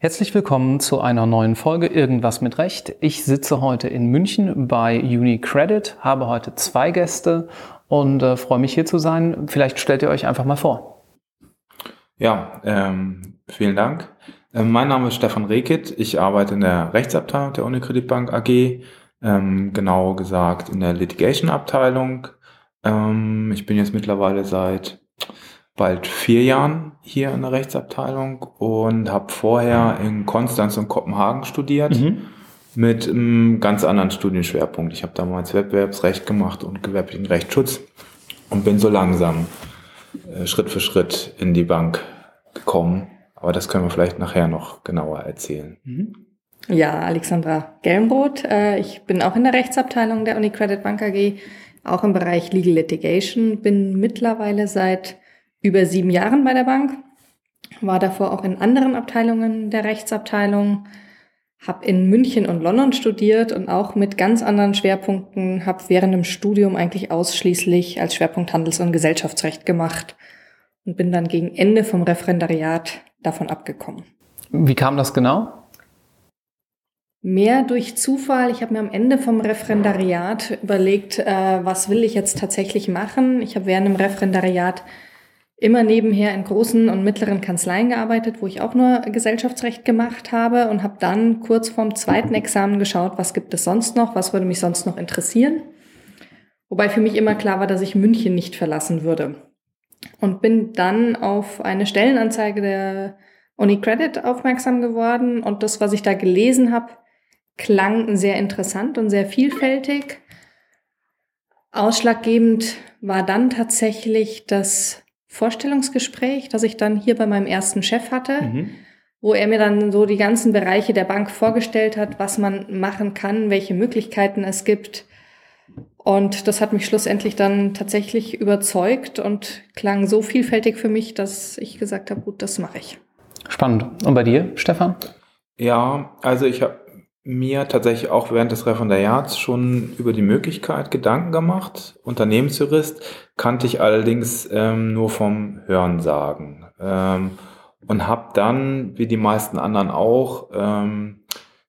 Herzlich willkommen zu einer neuen Folge Irgendwas mit Recht. Ich sitze heute in München bei UniCredit, habe heute zwei Gäste und äh, freue mich hier zu sein. Vielleicht stellt ihr euch einfach mal vor. Ja, ähm, vielen Dank. Äh, mein Name ist Stefan Rehkitt. Ich arbeite in der Rechtsabteilung der UniCredit Bank AG, ähm, genau gesagt in der Litigation-Abteilung. Ähm, ich bin jetzt mittlerweile seit bald vier Jahren hier in der Rechtsabteilung und habe vorher in Konstanz und Kopenhagen studiert mhm. mit einem ganz anderen Studienschwerpunkt. Ich habe damals Wettbewerbsrecht gemacht und gewerblichen Rechtsschutz und bin so langsam äh, Schritt für Schritt in die Bank gekommen. Aber das können wir vielleicht nachher noch genauer erzählen. Mhm. Ja, Alexandra Gelmroth. Äh, ich bin auch in der Rechtsabteilung der UniCredit Bank AG, auch im Bereich Legal Litigation, bin mittlerweile seit über sieben Jahren bei der Bank, war davor auch in anderen Abteilungen der Rechtsabteilung, habe in München und London studiert und auch mit ganz anderen Schwerpunkten, habe während dem Studium eigentlich ausschließlich als Schwerpunkt Handels- und Gesellschaftsrecht gemacht und bin dann gegen Ende vom Referendariat davon abgekommen. Wie kam das genau? Mehr durch Zufall. Ich habe mir am Ende vom Referendariat überlegt, äh, was will ich jetzt tatsächlich machen. Ich habe während dem Referendariat immer nebenher in großen und mittleren Kanzleien gearbeitet, wo ich auch nur Gesellschaftsrecht gemacht habe und habe dann kurz vorm zweiten Examen geschaut, was gibt es sonst noch, was würde mich sonst noch interessieren. Wobei für mich immer klar war, dass ich München nicht verlassen würde. Und bin dann auf eine Stellenanzeige der UniCredit aufmerksam geworden und das, was ich da gelesen habe, klang sehr interessant und sehr vielfältig. Ausschlaggebend war dann tatsächlich das Vorstellungsgespräch, das ich dann hier bei meinem ersten Chef hatte, mhm. wo er mir dann so die ganzen Bereiche der Bank vorgestellt hat, was man machen kann, welche Möglichkeiten es gibt. Und das hat mich schlussendlich dann tatsächlich überzeugt und klang so vielfältig für mich, dass ich gesagt habe, gut, das mache ich. Spannend. Und bei dir, Stefan? Ja, also ich habe mir tatsächlich auch während des Referendariats schon über die Möglichkeit Gedanken gemacht. Unternehmensjurist kannte ich allerdings ähm, nur vom Hörensagen ähm, und habe dann, wie die meisten anderen auch, ähm,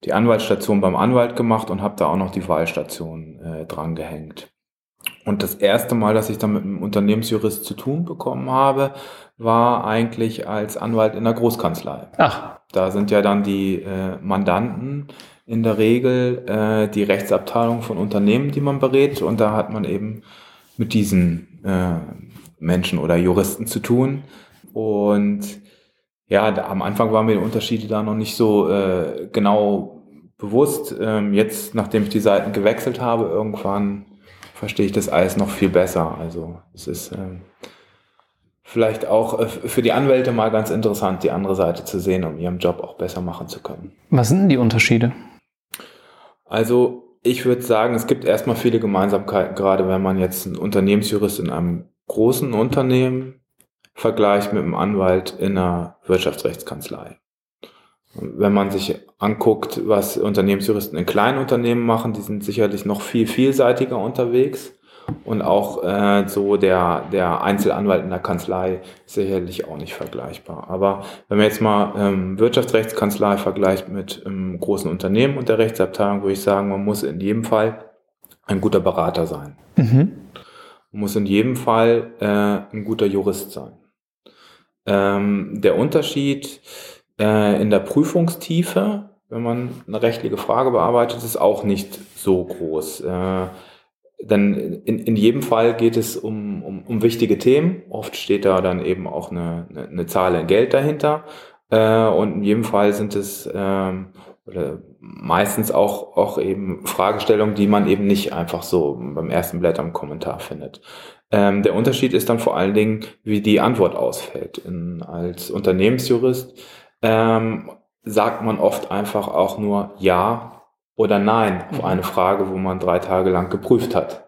die Anwaltsstation beim Anwalt gemacht und habe da auch noch die Wahlstation äh, dran gehängt. Und das erste Mal, dass ich dann mit einem Unternehmensjurist zu tun bekommen habe, war eigentlich als Anwalt in der Großkanzlei. Ach. Da sind ja dann die äh, Mandanten in der Regel äh, die Rechtsabteilung von Unternehmen, die man berät. Und da hat man eben mit diesen äh, Menschen oder Juristen zu tun. Und ja, da, am Anfang waren mir die Unterschiede da noch nicht so äh, genau bewusst. Ähm, jetzt, nachdem ich die Seiten gewechselt habe, irgendwann verstehe ich das alles noch viel besser. Also es ist ähm, vielleicht auch äh, für die Anwälte mal ganz interessant, die andere Seite zu sehen, um ihren Job auch besser machen zu können. Was sind denn die Unterschiede? Also ich würde sagen, es gibt erstmal viele Gemeinsamkeiten, gerade wenn man jetzt einen Unternehmensjurist in einem großen Unternehmen vergleicht mit einem Anwalt in einer Wirtschaftsrechtskanzlei. Wenn man sich anguckt, was Unternehmensjuristen in kleinen Unternehmen machen, die sind sicherlich noch viel vielseitiger unterwegs. Und auch äh, so der, der Einzelanwalt in der Kanzlei sicherlich auch nicht vergleichbar. Aber wenn man jetzt mal ähm, Wirtschaftsrechtskanzlei vergleicht mit einem großen Unternehmen und der Rechtsabteilung, würde ich sagen, man muss in jedem Fall ein guter Berater sein. Mhm. Man muss in jedem Fall äh, ein guter Jurist sein. Ähm, der Unterschied äh, in der Prüfungstiefe, wenn man eine rechtliche Frage bearbeitet, ist auch nicht so groß. Äh, dann in, in jedem Fall geht es um, um, um wichtige Themen. Oft steht da dann eben auch eine, eine, eine Zahl in Geld dahinter. Äh, und in jedem Fall sind es ähm, oder meistens auch, auch eben Fragestellungen, die man eben nicht einfach so beim ersten Blätter im Kommentar findet. Ähm, der Unterschied ist dann vor allen Dingen, wie die Antwort ausfällt. In, als Unternehmensjurist ähm, sagt man oft einfach auch nur Ja oder Nein auf mhm. eine Frage, wo man drei Tage lang geprüft hat.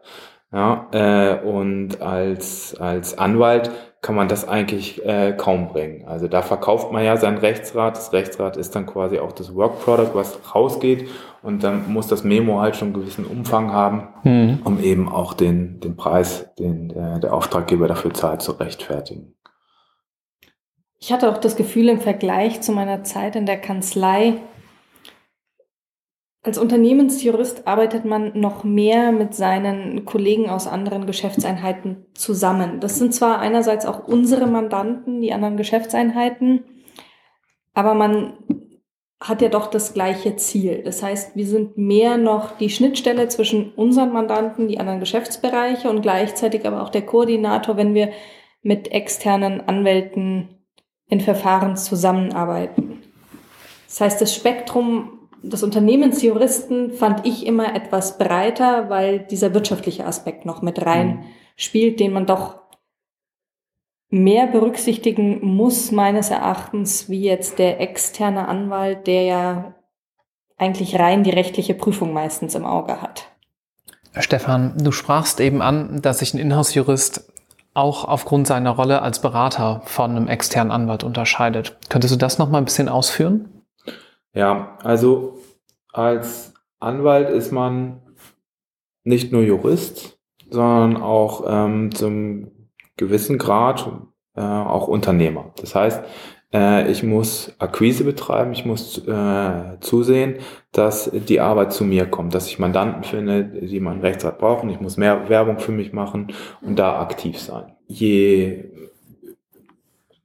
Ja, äh, und als, als Anwalt kann man das eigentlich äh, kaum bringen. Also da verkauft man ja sein Rechtsrat. Das Rechtsrat ist dann quasi auch das Work Product, was rausgeht. Und dann muss das Memo halt schon einen gewissen Umfang haben, mhm. um eben auch den, den Preis, den der, der Auftraggeber dafür zahlt, zu rechtfertigen. Ich hatte auch das Gefühl im Vergleich zu meiner Zeit in der Kanzlei, als Unternehmensjurist arbeitet man noch mehr mit seinen Kollegen aus anderen Geschäftseinheiten zusammen. Das sind zwar einerseits auch unsere Mandanten, die anderen Geschäftseinheiten, aber man hat ja doch das gleiche Ziel. Das heißt, wir sind mehr noch die Schnittstelle zwischen unseren Mandanten, die anderen Geschäftsbereiche und gleichzeitig aber auch der Koordinator, wenn wir mit externen Anwälten in Verfahren zusammenarbeiten. Das heißt, das Spektrum des Unternehmensjuristen fand ich immer etwas breiter, weil dieser wirtschaftliche Aspekt noch mit rein mhm. spielt, den man doch mehr berücksichtigen muss, meines Erachtens, wie jetzt der externe Anwalt, der ja eigentlich rein die rechtliche Prüfung meistens im Auge hat. Stefan, du sprachst eben an, dass sich ein Inhouse-Jurist auch aufgrund seiner Rolle als Berater von einem externen Anwalt unterscheidet. Könntest du das noch mal ein bisschen ausführen? Ja, also als Anwalt ist man nicht nur Jurist, sondern auch ähm, zum gewissen Grad äh, auch Unternehmer. Das heißt, äh, ich muss Akquise betreiben, ich muss äh, zusehen, dass die Arbeit zu mir kommt, dass ich Mandanten finde, die meinen Rechtsrat brauchen. Ich muss mehr Werbung für mich machen und da aktiv sein. Je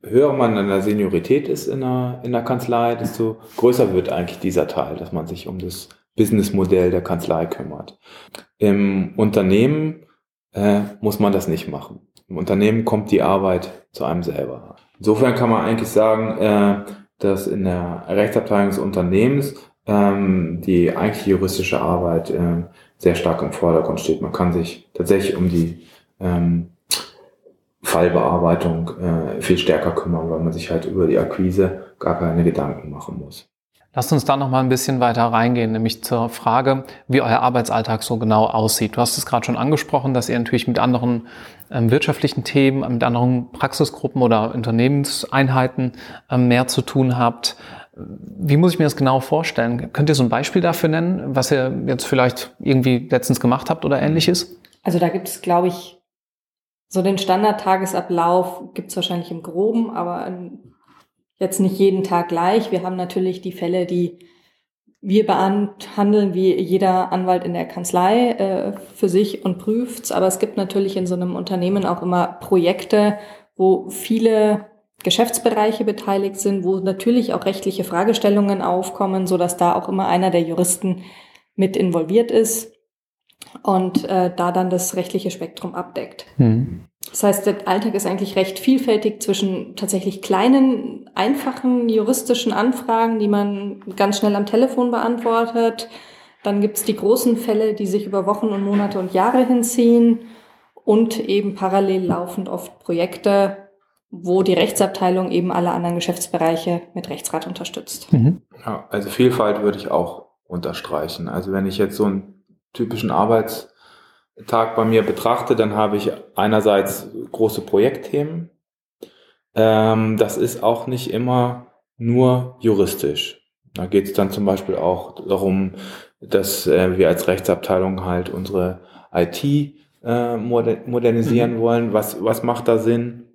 höher man in der Seniorität ist in der, in der Kanzlei, desto größer wird eigentlich dieser Teil, dass man sich um das Businessmodell der Kanzlei kümmert. Im Unternehmen äh, muss man das nicht machen. Im Unternehmen kommt die Arbeit zu einem selber. Insofern kann man eigentlich sagen, äh, dass in der Rechtsabteilung des Unternehmens ähm, die eigentlich juristische Arbeit äh, sehr stark im Vordergrund steht. Man kann sich tatsächlich um die ähm, Fallbearbeitung äh, viel stärker kümmern, weil man sich halt über die Akquise gar keine Gedanken machen muss. Lasst uns da noch mal ein bisschen weiter reingehen, nämlich zur Frage, wie euer Arbeitsalltag so genau aussieht. Du hast es gerade schon angesprochen, dass ihr natürlich mit anderen ähm, wirtschaftlichen Themen, mit anderen Praxisgruppen oder Unternehmenseinheiten ähm, mehr zu tun habt. Wie muss ich mir das genau vorstellen? Könnt ihr so ein Beispiel dafür nennen, was ihr jetzt vielleicht irgendwie letztens gemacht habt oder ähnliches? Also da gibt es, glaube ich, so den Standardtagesablauf gibt es wahrscheinlich im Groben, aber jetzt nicht jeden Tag gleich. Wir haben natürlich die Fälle, die wir behandeln wie jeder Anwalt in der Kanzlei äh, für sich und prüft's. Aber es gibt natürlich in so einem Unternehmen auch immer Projekte, wo viele Geschäftsbereiche beteiligt sind, wo natürlich auch rechtliche Fragestellungen aufkommen, so dass da auch immer einer der Juristen mit involviert ist und äh, da dann das rechtliche Spektrum abdeckt. Mhm. Das heißt, der Alltag ist eigentlich recht vielfältig zwischen tatsächlich kleinen, einfachen juristischen Anfragen, die man ganz schnell am Telefon beantwortet. Dann gibt's die großen Fälle, die sich über Wochen und Monate und Jahre hinziehen und eben parallel laufend oft Projekte, wo die Rechtsabteilung eben alle anderen Geschäftsbereiche mit Rechtsrat unterstützt. Mhm. Ja, also Vielfalt würde ich auch unterstreichen. Also wenn ich jetzt so ein typischen Arbeitstag bei mir betrachte, dann habe ich einerseits große Projektthemen. Ähm, das ist auch nicht immer nur juristisch. Da geht es dann zum Beispiel auch darum, dass äh, wir als Rechtsabteilung halt unsere IT äh, modernisieren mhm. wollen. Was, was macht da Sinn?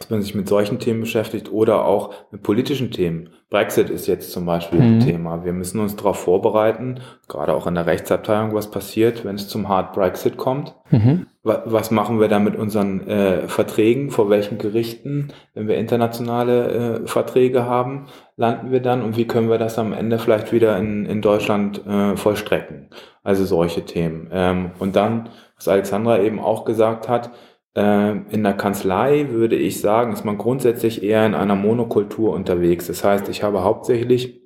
Dass man sich mit solchen Themen beschäftigt oder auch mit politischen Themen. Brexit ist jetzt zum Beispiel mhm. ein Thema. Wir müssen uns darauf vorbereiten, gerade auch in der Rechtsabteilung, was passiert, wenn es zum Hard Brexit kommt. Mhm. Was machen wir da mit unseren äh, Verträgen? Vor welchen Gerichten, wenn wir internationale äh, Verträge haben, landen wir dann? Und wie können wir das am Ende vielleicht wieder in, in Deutschland äh, vollstrecken? Also solche Themen. Ähm, und dann, was Alexandra eben auch gesagt hat, in der Kanzlei würde ich sagen, ist man grundsätzlich eher in einer Monokultur unterwegs. Das heißt, ich habe hauptsächlich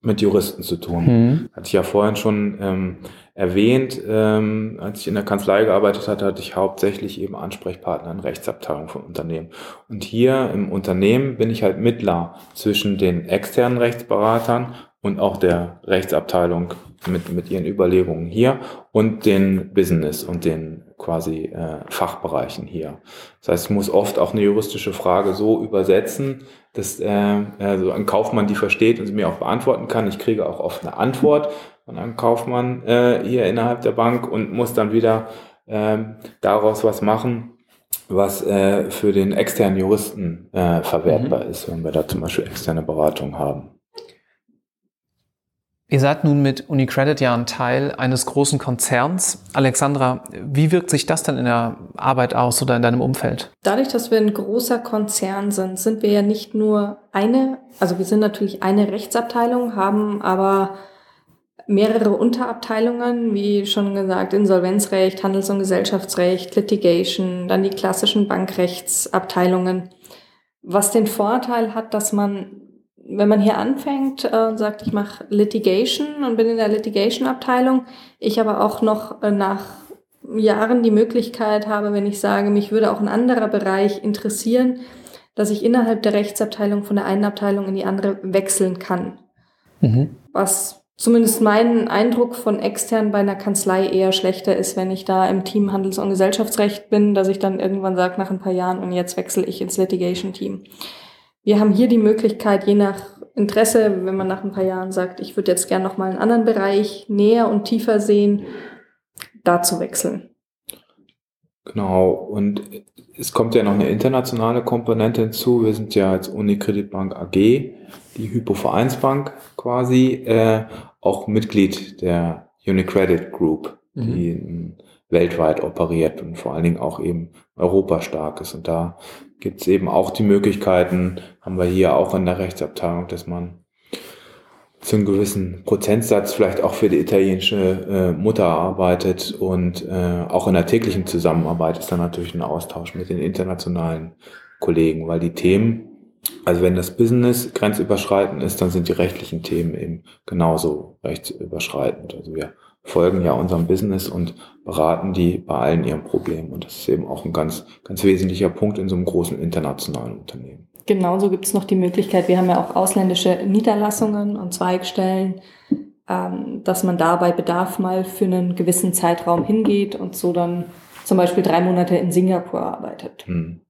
mit Juristen zu tun. Mhm. Hatte ich ja vorhin schon ähm, erwähnt, ähm, als ich in der Kanzlei gearbeitet hatte, hatte ich hauptsächlich eben Ansprechpartner in Rechtsabteilungen von Unternehmen. Und hier im Unternehmen bin ich halt Mittler zwischen den externen Rechtsberatern und auch der Rechtsabteilung mit, mit ihren Überlegungen hier und den Business und den quasi äh, Fachbereichen hier. Das heißt, ich muss oft auch eine juristische Frage so übersetzen, dass äh, also ein Kaufmann die versteht und sie mir auch beantworten kann. Ich kriege auch oft eine Antwort von einem Kaufmann äh, hier innerhalb der Bank und muss dann wieder äh, daraus was machen was äh, für den externen Juristen äh, verwertbar mhm. ist, wenn wir da zum Beispiel externe Beratung haben. Ihr seid nun mit UniCredit ja ein Teil eines großen Konzerns. Alexandra, wie wirkt sich das denn in der Arbeit aus oder in deinem Umfeld? Dadurch, dass wir ein großer Konzern sind, sind wir ja nicht nur eine, also wir sind natürlich eine Rechtsabteilung, haben aber mehrere Unterabteilungen, wie schon gesagt, Insolvenzrecht, Handels- und Gesellschaftsrecht, Litigation, dann die klassischen Bankrechtsabteilungen. Was den Vorteil hat, dass man wenn man hier anfängt äh, und sagt, ich mache Litigation und bin in der Litigation-Abteilung, ich aber auch noch äh, nach Jahren die Möglichkeit habe, wenn ich sage, mich würde auch ein anderer Bereich interessieren, dass ich innerhalb der Rechtsabteilung von der einen Abteilung in die andere wechseln kann. Mhm. Was zumindest mein Eindruck von extern bei einer Kanzlei eher schlechter ist, wenn ich da im Team Handels- und Gesellschaftsrecht bin, dass ich dann irgendwann sage nach ein paar Jahren und jetzt wechsle ich ins Litigation-Team. Wir haben hier die Möglichkeit, je nach Interesse, wenn man nach ein paar Jahren sagt, ich würde jetzt gerne noch mal einen anderen Bereich näher und tiefer sehen, da zu wechseln. Genau, und es kommt ja noch eine internationale Komponente hinzu. Wir sind ja als Unicredit Bank AG, die Hypovereinsbank quasi, äh, auch Mitglied der Unicredit Group, mhm. die weltweit operiert und vor allen Dingen auch eben Europa stark ist. Und da gibt es eben auch die Möglichkeiten, haben wir hier auch in der Rechtsabteilung, dass man zu einem gewissen Prozentsatz vielleicht auch für die italienische äh, Mutter arbeitet und äh, auch in der täglichen Zusammenarbeit ist dann natürlich ein Austausch mit den internationalen Kollegen, weil die Themen, also wenn das Business grenzüberschreitend ist, dann sind die rechtlichen Themen eben genauso rechtsüberschreitend. Also wir folgen ja unserem Business und beraten die bei allen ihren Problemen. Und das ist eben auch ein ganz, ganz wesentlicher Punkt in so einem großen internationalen Unternehmen. Genauso gibt es noch die Möglichkeit, wir haben ja auch ausländische Niederlassungen und Zweigstellen, ähm, dass man da bei Bedarf mal für einen gewissen Zeitraum hingeht und so dann zum Beispiel drei Monate in Singapur arbeitet. Hm.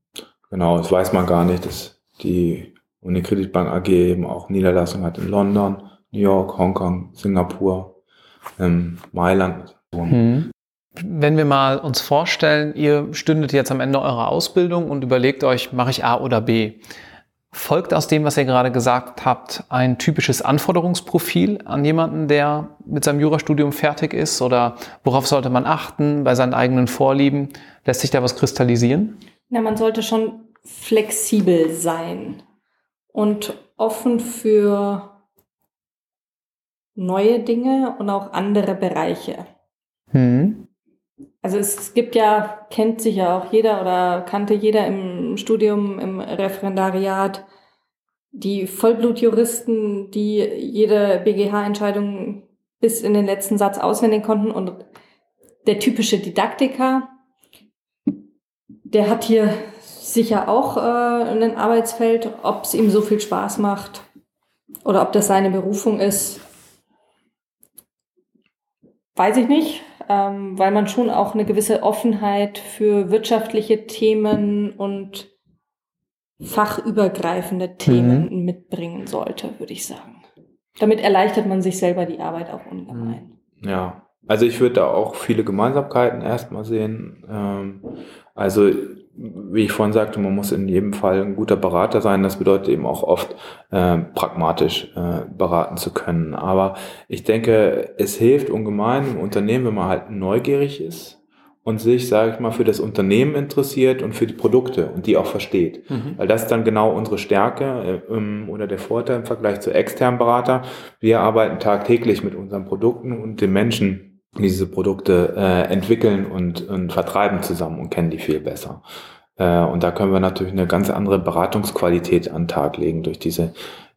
Genau, das weiß man gar nicht, dass die Unicredit Bank AG eben auch Niederlassungen hat in London, New York, Hongkong, Singapur ähm, Mailand. Hm. Wenn wir mal uns vorstellen, ihr stündet jetzt am Ende eurer Ausbildung und überlegt euch, mache ich A oder B? Folgt aus dem, was ihr gerade gesagt habt, ein typisches Anforderungsprofil an jemanden, der mit seinem Jurastudium fertig ist? Oder worauf sollte man achten bei seinen eigenen Vorlieben? Lässt sich da was kristallisieren? Ja, man sollte schon flexibel sein und offen für neue Dinge und auch andere Bereiche. Hm. Also es gibt ja, kennt sich ja auch jeder oder kannte jeder im Studium, im Referendariat, die Vollblutjuristen, die jede BGH-Entscheidung bis in den letzten Satz auswendig konnten und der typische Didaktiker, der hat hier sicher auch äh, ein Arbeitsfeld, ob es ihm so viel Spaß macht oder ob das seine Berufung ist, Weiß ich nicht, ähm, weil man schon auch eine gewisse Offenheit für wirtschaftliche Themen und fachübergreifende Themen mhm. mitbringen sollte, würde ich sagen. Damit erleichtert man sich selber die Arbeit auch ungemein. Ja, also ich würde da auch viele Gemeinsamkeiten erstmal sehen. Ähm, also wie ich vorhin sagte, man muss in jedem Fall ein guter Berater sein. Das bedeutet eben auch oft äh, pragmatisch äh, beraten zu können. Aber ich denke, es hilft ungemein im Unternehmen, wenn man halt neugierig ist und sich, sage ich mal, für das Unternehmen interessiert und für die Produkte und die auch versteht. Mhm. Weil das ist dann genau unsere Stärke äh, oder der Vorteil im Vergleich zu externen Berater. Wir arbeiten tagtäglich mit unseren Produkten und den Menschen diese Produkte äh, entwickeln und, und vertreiben zusammen und kennen die viel besser. Äh, und da können wir natürlich eine ganz andere Beratungsqualität an den Tag legen durch diese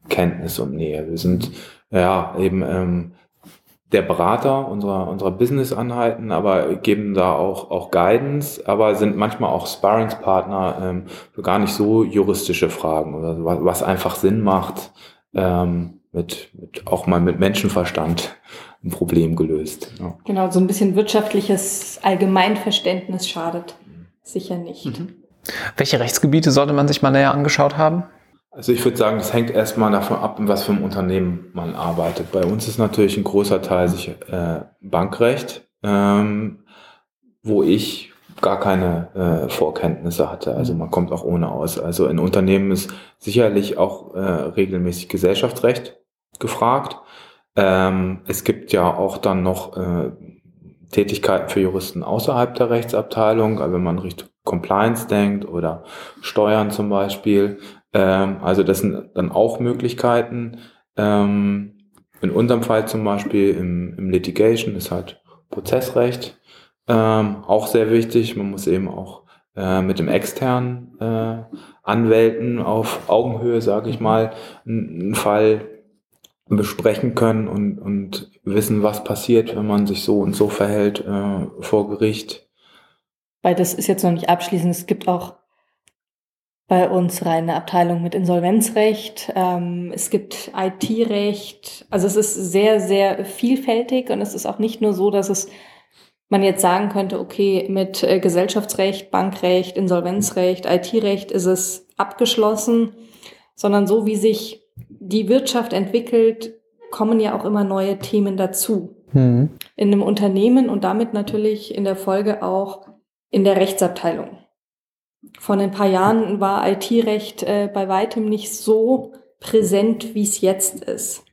Kenntnis und Nähe. Wir sind ja eben ähm, der Berater unserer, unserer Business-Anhalten, aber geben da auch, auch Guidance, aber sind manchmal auch Sparringspartner ähm, für gar nicht so juristische Fragen oder was, was einfach Sinn macht, ähm, mit, mit, auch mal mit Menschenverstand ein Problem gelöst. Ja. Genau, so ein bisschen wirtschaftliches Allgemeinverständnis schadet sicher nicht. Mhm. Welche Rechtsgebiete sollte man sich mal näher angeschaut haben? Also ich würde sagen, das hängt erstmal davon ab, in was für einem Unternehmen man arbeitet. Bei uns ist natürlich ein großer Teil sich äh, Bankrecht, ähm, wo ich gar keine äh, Vorkenntnisse hatte. Also man kommt auch ohne aus. Also in Unternehmen ist sicherlich auch äh, regelmäßig Gesellschaftsrecht gefragt. Ähm, es gibt ja auch dann noch äh, Tätigkeiten für Juristen außerhalb der Rechtsabteilung, also wenn man Richtung Compliance denkt oder Steuern zum Beispiel. Ähm, also das sind dann auch Möglichkeiten. Ähm, in unserem Fall zum Beispiel im, im Litigation ist halt Prozessrecht ähm, auch sehr wichtig. Man muss eben auch äh, mit dem externen äh, Anwälten auf Augenhöhe, sage ich mal, einen Fall besprechen können und, und wissen, was passiert, wenn man sich so und so verhält äh, vor Gericht. Weil das ist jetzt noch nicht abschließend. Es gibt auch bei uns reine Abteilung mit Insolvenzrecht. Ähm, es gibt IT-Recht. Also es ist sehr, sehr vielfältig und es ist auch nicht nur so, dass es man jetzt sagen könnte, okay, mit äh, Gesellschaftsrecht, Bankrecht, Insolvenzrecht, IT-Recht ist es abgeschlossen, sondern so wie sich die Wirtschaft entwickelt, kommen ja auch immer neue Themen dazu. Mhm. In einem Unternehmen und damit natürlich in der Folge auch in der Rechtsabteilung. Vor ein paar Jahren war IT-Recht äh, bei weitem nicht so präsent, wie es jetzt ist.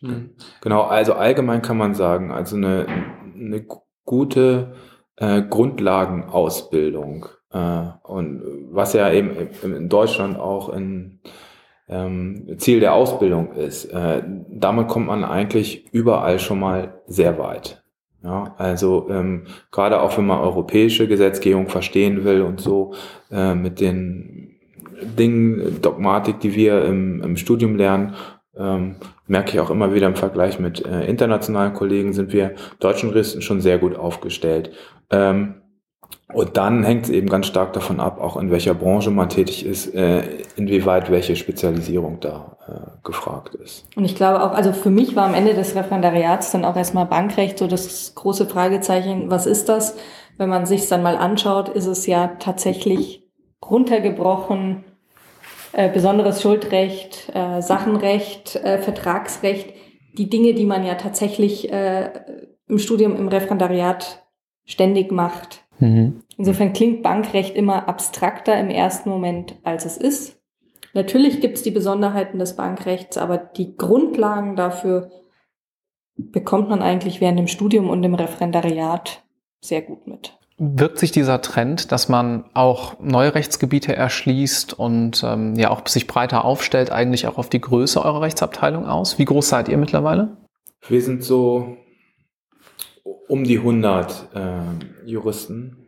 Hm. Genau, also allgemein kann man sagen, also eine, eine gute äh, Grundlagenausbildung äh, und was ja eben in Deutschland auch ein ähm, Ziel der Ausbildung ist, äh, damit kommt man eigentlich überall schon mal sehr weit. Ja, also ähm, gerade auch wenn man europäische Gesetzgebung verstehen will und so äh, mit den Dingen, Dogmatik, die wir im, im Studium lernen, ähm, merke ich auch immer wieder im Vergleich mit äh, internationalen Kollegen, sind wir deutschen Juristen schon sehr gut aufgestellt. Ähm, und dann hängt es eben ganz stark davon ab, auch in welcher Branche man tätig ist, äh, inwieweit welche Spezialisierung da äh, gefragt ist. Und ich glaube auch, also für mich war am Ende des Referendariats dann auch erstmal Bankrecht so das große Fragezeichen, was ist das? Wenn man sich dann mal anschaut, ist es ja tatsächlich runtergebrochen, äh, besonderes Schuldrecht, äh, Sachenrecht, äh, Vertragsrecht, die Dinge, die man ja tatsächlich äh, im Studium, im Referendariat ständig macht. Mhm. Insofern klingt Bankrecht immer abstrakter im ersten Moment, als es ist. Natürlich gibt es die Besonderheiten des Bankrechts, aber die Grundlagen dafür bekommt man eigentlich während dem Studium und dem Referendariat sehr gut mit. Wirkt sich dieser Trend, dass man auch neue Rechtsgebiete erschließt und ähm, ja auch sich breiter aufstellt, eigentlich auch auf die Größe eurer Rechtsabteilung aus? Wie groß seid ihr mittlerweile? Wir sind so um die 100 äh, Juristen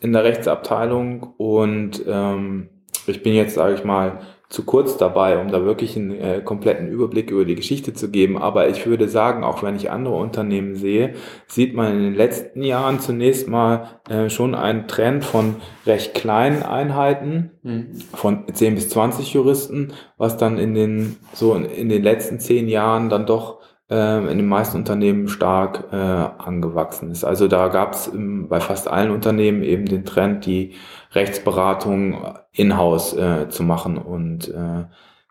in der Rechtsabteilung und ähm, ich bin jetzt, sage ich mal, zu kurz dabei, um da wirklich einen äh, kompletten Überblick über die Geschichte zu geben. Aber ich würde sagen, auch wenn ich andere Unternehmen sehe, sieht man in den letzten Jahren zunächst mal äh, schon einen Trend von recht kleinen Einheiten, mhm. von 10 bis 20 Juristen, was dann in den, so in, in den letzten zehn Jahren dann doch äh, in den meisten Unternehmen stark äh, angewachsen ist. Also da gab es bei fast allen Unternehmen eben den Trend, die Rechtsberatung in-house äh, zu machen und äh,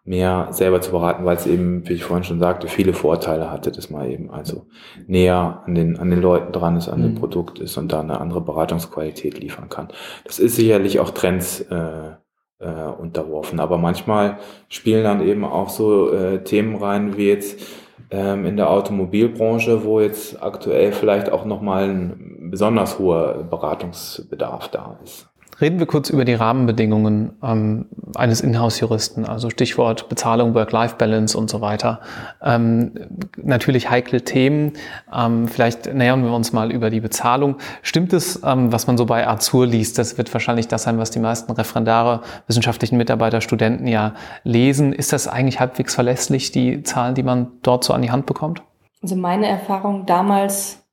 mehr selber zu beraten, weil es eben, wie ich vorhin schon sagte, viele Vorteile hatte, dass man eben also näher an den, an den Leuten dran ist, an mhm. dem Produkt ist und da eine andere Beratungsqualität liefern kann. Das ist sicherlich auch Trends äh, äh, unterworfen, aber manchmal spielen dann eben auch so äh, Themen rein, wie jetzt ähm, in der Automobilbranche, wo jetzt aktuell vielleicht auch nochmal ein besonders hoher Beratungsbedarf da ist. Reden wir kurz über die Rahmenbedingungen ähm, eines Inhouse-Juristen, also Stichwort Bezahlung, Work-Life-Balance und so weiter. Ähm, natürlich heikle Themen. Ähm, vielleicht nähern wir uns mal über die Bezahlung. Stimmt es, ähm, was man so bei Azur liest? Das wird wahrscheinlich das sein, was die meisten Referendare, wissenschaftlichen Mitarbeiter, Studenten ja lesen. Ist das eigentlich halbwegs verlässlich, die Zahlen, die man dort so an die Hand bekommt? Also meine Erfahrung damals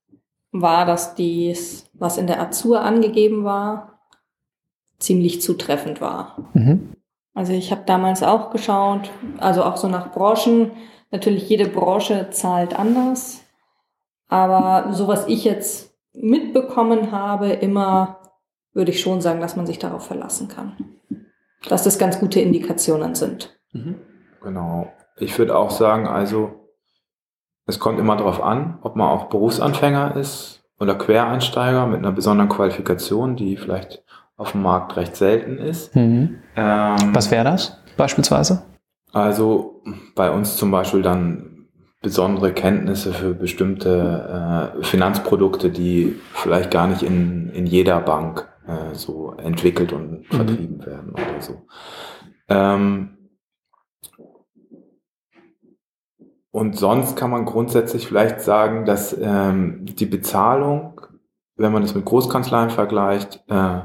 war, dass dies, was in der Azur angegeben war, ziemlich zutreffend war. Mhm. Also ich habe damals auch geschaut, also auch so nach Branchen. Natürlich jede Branche zahlt anders, aber so was ich jetzt mitbekommen habe, immer würde ich schon sagen, dass man sich darauf verlassen kann, dass das ganz gute Indikationen sind. Mhm. Genau. Ich würde auch sagen, also es kommt immer darauf an, ob man auch Berufsanfänger ist oder Quereinsteiger mit einer besonderen Qualifikation, die vielleicht auf dem Markt recht selten ist. Mhm. Ähm, Was wäre das beispielsweise? Also bei uns zum Beispiel dann besondere Kenntnisse für bestimmte äh, Finanzprodukte, die vielleicht gar nicht in, in jeder Bank äh, so entwickelt und mhm. vertrieben werden oder so. Ähm, und sonst kann man grundsätzlich vielleicht sagen, dass ähm, die Bezahlung, wenn man es mit Großkanzleien vergleicht, äh,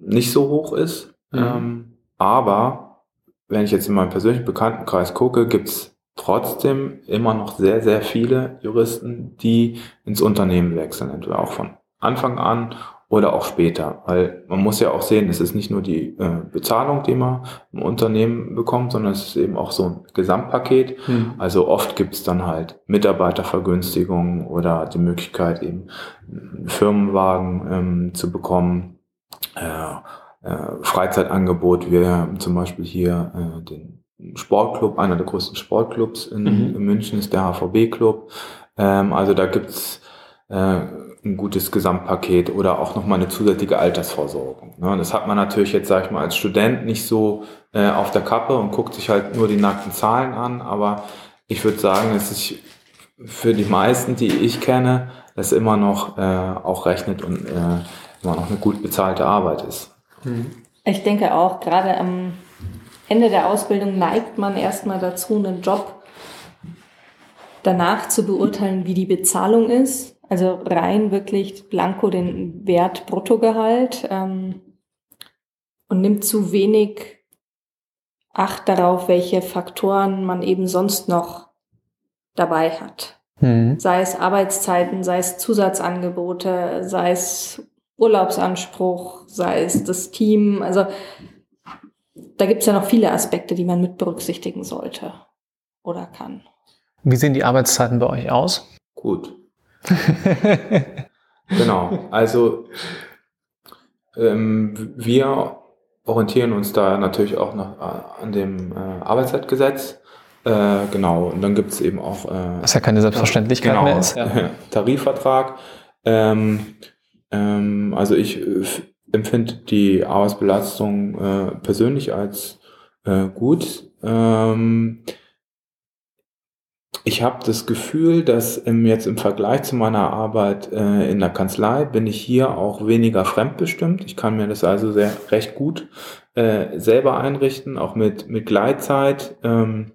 nicht so hoch ist. Mhm. Ähm, aber wenn ich jetzt in meinem persönlichen Bekanntenkreis gucke, gibt's trotzdem immer noch sehr, sehr viele Juristen, die ins Unternehmen wechseln, entweder auch von Anfang an oder auch später. Weil man muss ja auch sehen, es ist nicht nur die äh, Bezahlung, die man im Unternehmen bekommt, sondern es ist eben auch so ein Gesamtpaket. Mhm. Also oft gibt es dann halt Mitarbeitervergünstigungen oder die Möglichkeit, eben einen Firmenwagen ähm, zu bekommen. Äh, äh, Freizeitangebot, wir haben zum Beispiel hier äh, den Sportclub, einer der größten Sportclubs in, mhm. in München ist der HVB-Club. Ähm, also da gibt's äh, ein gutes Gesamtpaket oder auch nochmal eine zusätzliche Altersvorsorgung. Ne? Das hat man natürlich jetzt, sag ich mal, als Student nicht so äh, auf der Kappe und guckt sich halt nur die nackten Zahlen an, aber ich würde sagen, es ist für die meisten, die ich kenne, es immer noch äh, auch rechnet und äh, immer noch eine gut bezahlte Arbeit ist. Ich denke auch, gerade am Ende der Ausbildung neigt man erstmal dazu, einen Job danach zu beurteilen, wie die Bezahlung ist. Also rein wirklich blanko den Wert Bruttogehalt ähm, und nimmt zu wenig Acht darauf, welche Faktoren man eben sonst noch dabei hat. Mhm. Sei es Arbeitszeiten, sei es Zusatzangebote, sei es Urlaubsanspruch, sei es das Team. Also da gibt es ja noch viele Aspekte, die man mit berücksichtigen sollte oder kann. Wie sehen die Arbeitszeiten bei euch aus? Gut. genau. Also ähm, wir orientieren uns da natürlich auch noch an dem äh, Arbeitszeitgesetz. Äh, genau, und dann gibt es eben auch. Äh, Was ja keine Selbstverständlichkeit genau, mehr ist. Ja. Tarifvertrag. Ähm, ähm, also ich äh, empfinde die Arbeitsbelastung äh, persönlich als äh, gut. Ähm, ich habe das Gefühl, dass im, jetzt im Vergleich zu meiner Arbeit äh, in der Kanzlei bin ich hier auch weniger fremdbestimmt. Ich kann mir das also sehr recht gut äh, selber einrichten, auch mit, mit Gleitzeit. Ähm,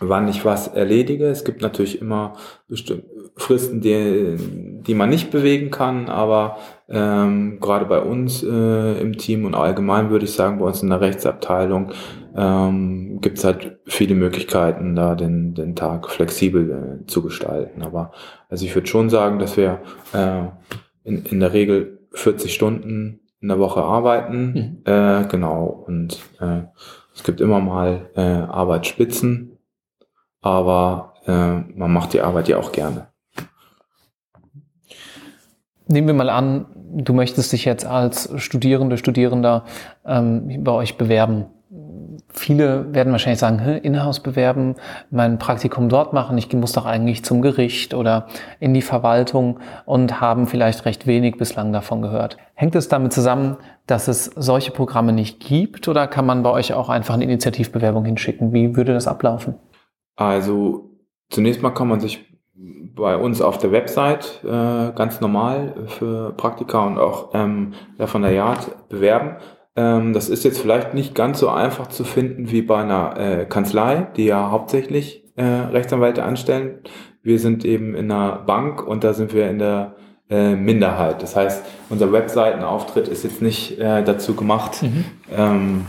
wann ich was erledige. Es gibt natürlich immer bestimmte Fristen, die, die man nicht bewegen kann, aber ähm, gerade bei uns äh, im Team und allgemein würde ich sagen, bei uns in der Rechtsabteilung ähm, gibt es halt viele Möglichkeiten, da den, den Tag flexibel äh, zu gestalten. Aber also ich würde schon sagen, dass wir äh, in, in der Regel 40 Stunden in der Woche arbeiten. Mhm. Äh, genau. Und äh, es gibt immer mal äh, Arbeitsspitzen, aber äh, man macht die Arbeit ja auch gerne. Nehmen wir mal an, du möchtest dich jetzt als Studierende, Studierender ähm, bei euch bewerben. Viele werden wahrscheinlich sagen, Inhouse bewerben, mein Praktikum dort machen, ich muss doch eigentlich zum Gericht oder in die Verwaltung und haben vielleicht recht wenig bislang davon gehört. Hängt es damit zusammen, dass es solche Programme nicht gibt oder kann man bei euch auch einfach eine Initiativbewerbung hinschicken? Wie würde das ablaufen? Also zunächst mal kann man sich bei uns auf der Website äh, ganz normal für Praktika und auch ähm, von der Yard bewerben. Ähm, das ist jetzt vielleicht nicht ganz so einfach zu finden wie bei einer äh, Kanzlei, die ja hauptsächlich äh, Rechtsanwälte anstellen. Wir sind eben in einer Bank und da sind wir in der äh, Minderheit. Das heißt, unser Webseitenauftritt ist jetzt nicht äh, dazu gemacht, mhm. ähm,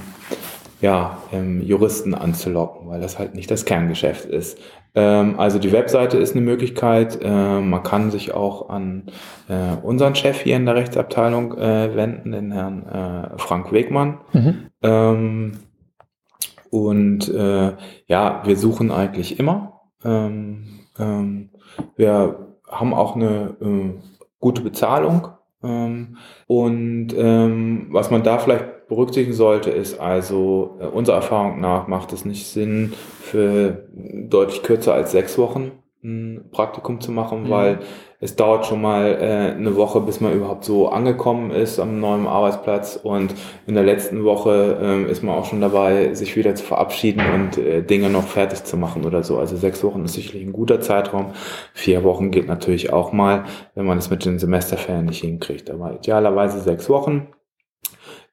ja, ähm, Juristen anzulocken, weil das halt nicht das Kerngeschäft ist. Ähm, also die Webseite ist eine Möglichkeit. Äh, man kann sich auch an äh, unseren Chef hier in der Rechtsabteilung äh, wenden, den Herrn äh, Frank Wegmann. Mhm. Ähm, und ja, wir suchen eigentlich immer. Ähm, ähm, wir haben auch eine gute Bezahlung. Ähm, und ähm, was man da vielleicht berücksichtigen sollte, ist also, äh, unserer Erfahrung nach macht es nicht Sinn, für deutlich kürzer als sechs Wochen ein Praktikum zu machen, mhm. weil es dauert schon mal äh, eine Woche, bis man überhaupt so angekommen ist am neuen Arbeitsplatz und in der letzten Woche äh, ist man auch schon dabei, sich wieder zu verabschieden und äh, Dinge noch fertig zu machen oder so. Also sechs Wochen ist sicherlich ein guter Zeitraum. Vier Wochen geht natürlich auch mal, wenn man es mit den Semesterferien nicht hinkriegt. Aber idealerweise sechs Wochen.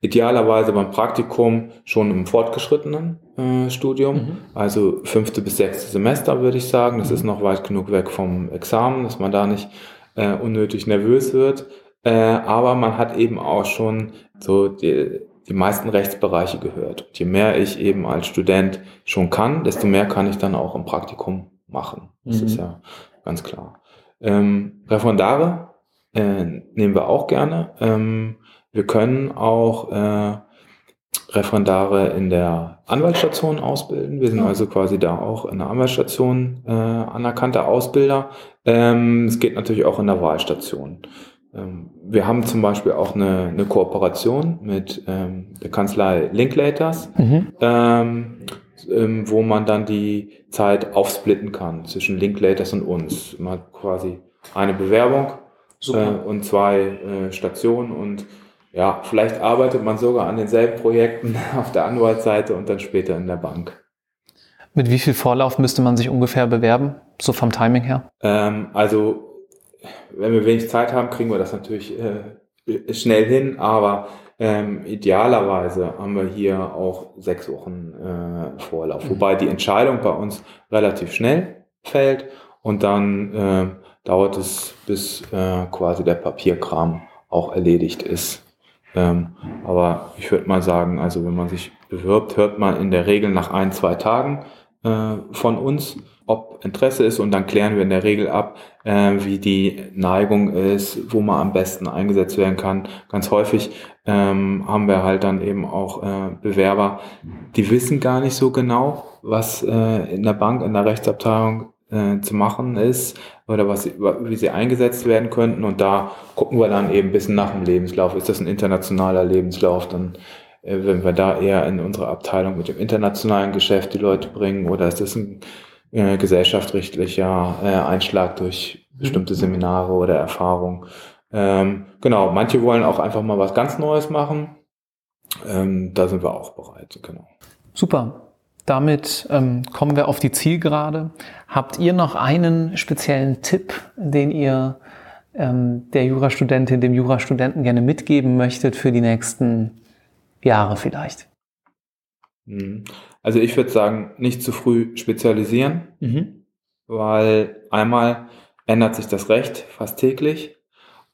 Idealerweise beim Praktikum schon im fortgeschrittenen äh, Studium, mhm. also fünfte bis sechste Semester würde ich sagen. Das mhm. ist noch weit genug weg vom Examen, dass man da nicht äh, unnötig nervös wird. Äh, aber man hat eben auch schon so die, die meisten Rechtsbereiche gehört. Und je mehr ich eben als Student schon kann, desto mehr kann ich dann auch im Praktikum machen. Das mhm. ist ja ganz klar. Ähm, Referendare äh, nehmen wir auch gerne. Ähm, wir können auch äh, Referendare in der Anwaltsstation ausbilden. Wir sind also quasi da auch in der Anwaltsstation äh, anerkannte Ausbilder. Ähm, es geht natürlich auch in der Wahlstation. Ähm, wir haben zum Beispiel auch eine, eine Kooperation mit ähm, der Kanzlei Linklaters, mhm. ähm, ähm, wo man dann die Zeit aufsplitten kann zwischen Linklaters und uns. Man hat quasi eine Bewerbung äh, und zwei äh, Stationen und ja, vielleicht arbeitet man sogar an denselben Projekten auf der Anwaltsseite und dann später in der Bank. Mit wie viel Vorlauf müsste man sich ungefähr bewerben, so vom Timing her? Ähm, also, wenn wir wenig Zeit haben, kriegen wir das natürlich äh, schnell hin, aber ähm, idealerweise haben wir hier auch sechs Wochen äh, Vorlauf, mhm. wobei die Entscheidung bei uns relativ schnell fällt und dann äh, dauert es, bis äh, quasi der Papierkram auch erledigt ist. Ähm, aber ich würde mal sagen, also wenn man sich bewirbt, hört man in der Regel nach ein, zwei Tagen äh, von uns, ob Interesse ist und dann klären wir in der Regel ab, äh, wie die Neigung ist, wo man am besten eingesetzt werden kann. Ganz häufig ähm, haben wir halt dann eben auch äh, Bewerber, die wissen gar nicht so genau, was äh, in der Bank, in der Rechtsabteilung äh, zu machen ist oder was, wie sie eingesetzt werden könnten. Und da gucken wir dann eben ein bisschen nach dem Lebenslauf. Ist das ein internationaler Lebenslauf? Dann äh, wenn wir da eher in unsere Abteilung mit dem internationalen Geschäft die Leute bringen oder ist das ein äh, gesellschaftsrechtlicher äh, Einschlag durch bestimmte Seminare oder Erfahrungen? Ähm, genau, manche wollen auch einfach mal was ganz Neues machen. Ähm, da sind wir auch bereit, genau. Super. Damit ähm, kommen wir auf die Zielgerade. Habt ihr noch einen speziellen Tipp, den ihr ähm, der Jurastudentin, dem Jurastudenten gerne mitgeben möchtet für die nächsten Jahre vielleicht? Mhm. Also ich würde sagen, nicht zu früh spezialisieren, mhm. weil einmal ändert sich das Recht fast täglich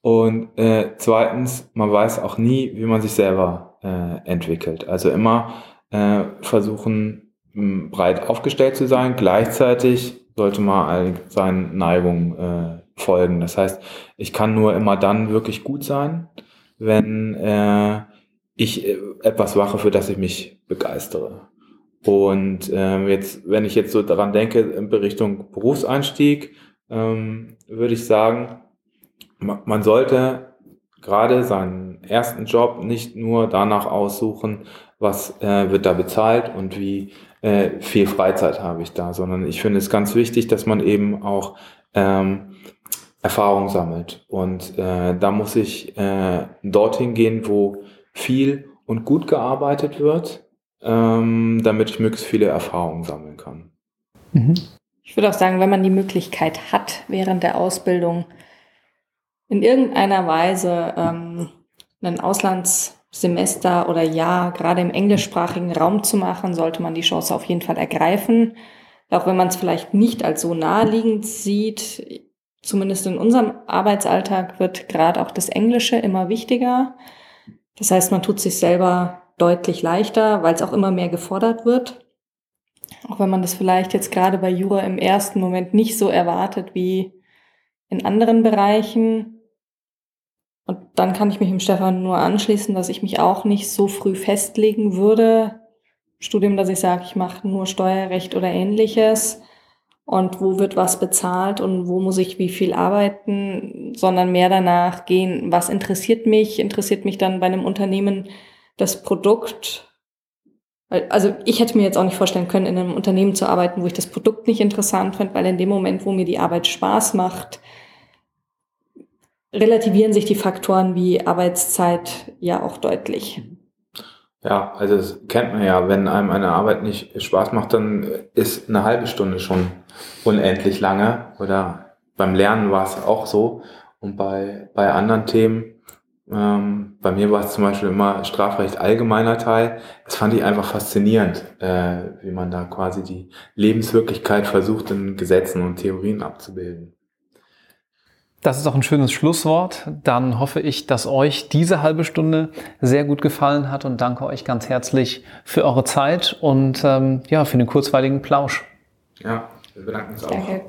und äh, zweitens, man weiß auch nie, wie man sich selber äh, entwickelt. Also immer äh, versuchen, breit aufgestellt zu sein. Gleichzeitig sollte man seinen Neigungen äh, folgen. Das heißt, ich kann nur immer dann wirklich gut sein, wenn äh, ich äh, etwas mache, für das ich mich begeistere. Und äh, jetzt, wenn ich jetzt so daran denke, in Richtung Berufseinstieg, ähm, würde ich sagen, man sollte gerade seinen ersten Job nicht nur danach aussuchen, was äh, wird da bezahlt und wie äh, viel Freizeit habe ich da, sondern ich finde es ganz wichtig, dass man eben auch ähm, Erfahrung sammelt. Und äh, da muss ich äh, dorthin gehen, wo viel und gut gearbeitet wird, ähm, damit ich möglichst viele Erfahrungen sammeln kann. Mhm. Ich würde auch sagen, wenn man die Möglichkeit hat, während der Ausbildung in irgendeiner Weise ähm, einen Auslands Semester oder Jahr gerade im englischsprachigen Raum zu machen, sollte man die Chance auf jeden Fall ergreifen. Auch wenn man es vielleicht nicht als so naheliegend sieht, zumindest in unserem Arbeitsalltag wird gerade auch das Englische immer wichtiger. Das heißt, man tut sich selber deutlich leichter, weil es auch immer mehr gefordert wird. Auch wenn man das vielleicht jetzt gerade bei Jura im ersten Moment nicht so erwartet wie in anderen Bereichen. Und dann kann ich mich dem Stefan nur anschließen, dass ich mich auch nicht so früh festlegen würde. Studium, dass ich sage, ich mache nur Steuerrecht oder ähnliches. Und wo wird was bezahlt und wo muss ich wie viel arbeiten, sondern mehr danach gehen, was interessiert mich, interessiert mich dann bei einem Unternehmen das Produkt? Also ich hätte mir jetzt auch nicht vorstellen können, in einem Unternehmen zu arbeiten, wo ich das Produkt nicht interessant finde, weil in dem Moment, wo mir die Arbeit Spaß macht, relativieren sich die Faktoren wie Arbeitszeit ja auch deutlich. Ja, also das kennt man ja, wenn einem eine Arbeit nicht Spaß macht, dann ist eine halbe Stunde schon unendlich lange. Oder beim Lernen war es auch so. Und bei, bei anderen Themen, ähm, bei mir war es zum Beispiel immer Strafrecht allgemeiner Teil. Das fand ich einfach faszinierend, äh, wie man da quasi die Lebenswirklichkeit versucht, in Gesetzen und Theorien abzubilden. Das ist auch ein schönes Schlusswort. Dann hoffe ich, dass euch diese halbe Stunde sehr gut gefallen hat und danke euch ganz herzlich für eure Zeit und ähm, ja, für den kurzweiligen Plausch. Ja, wir bedanken uns auch. Danke.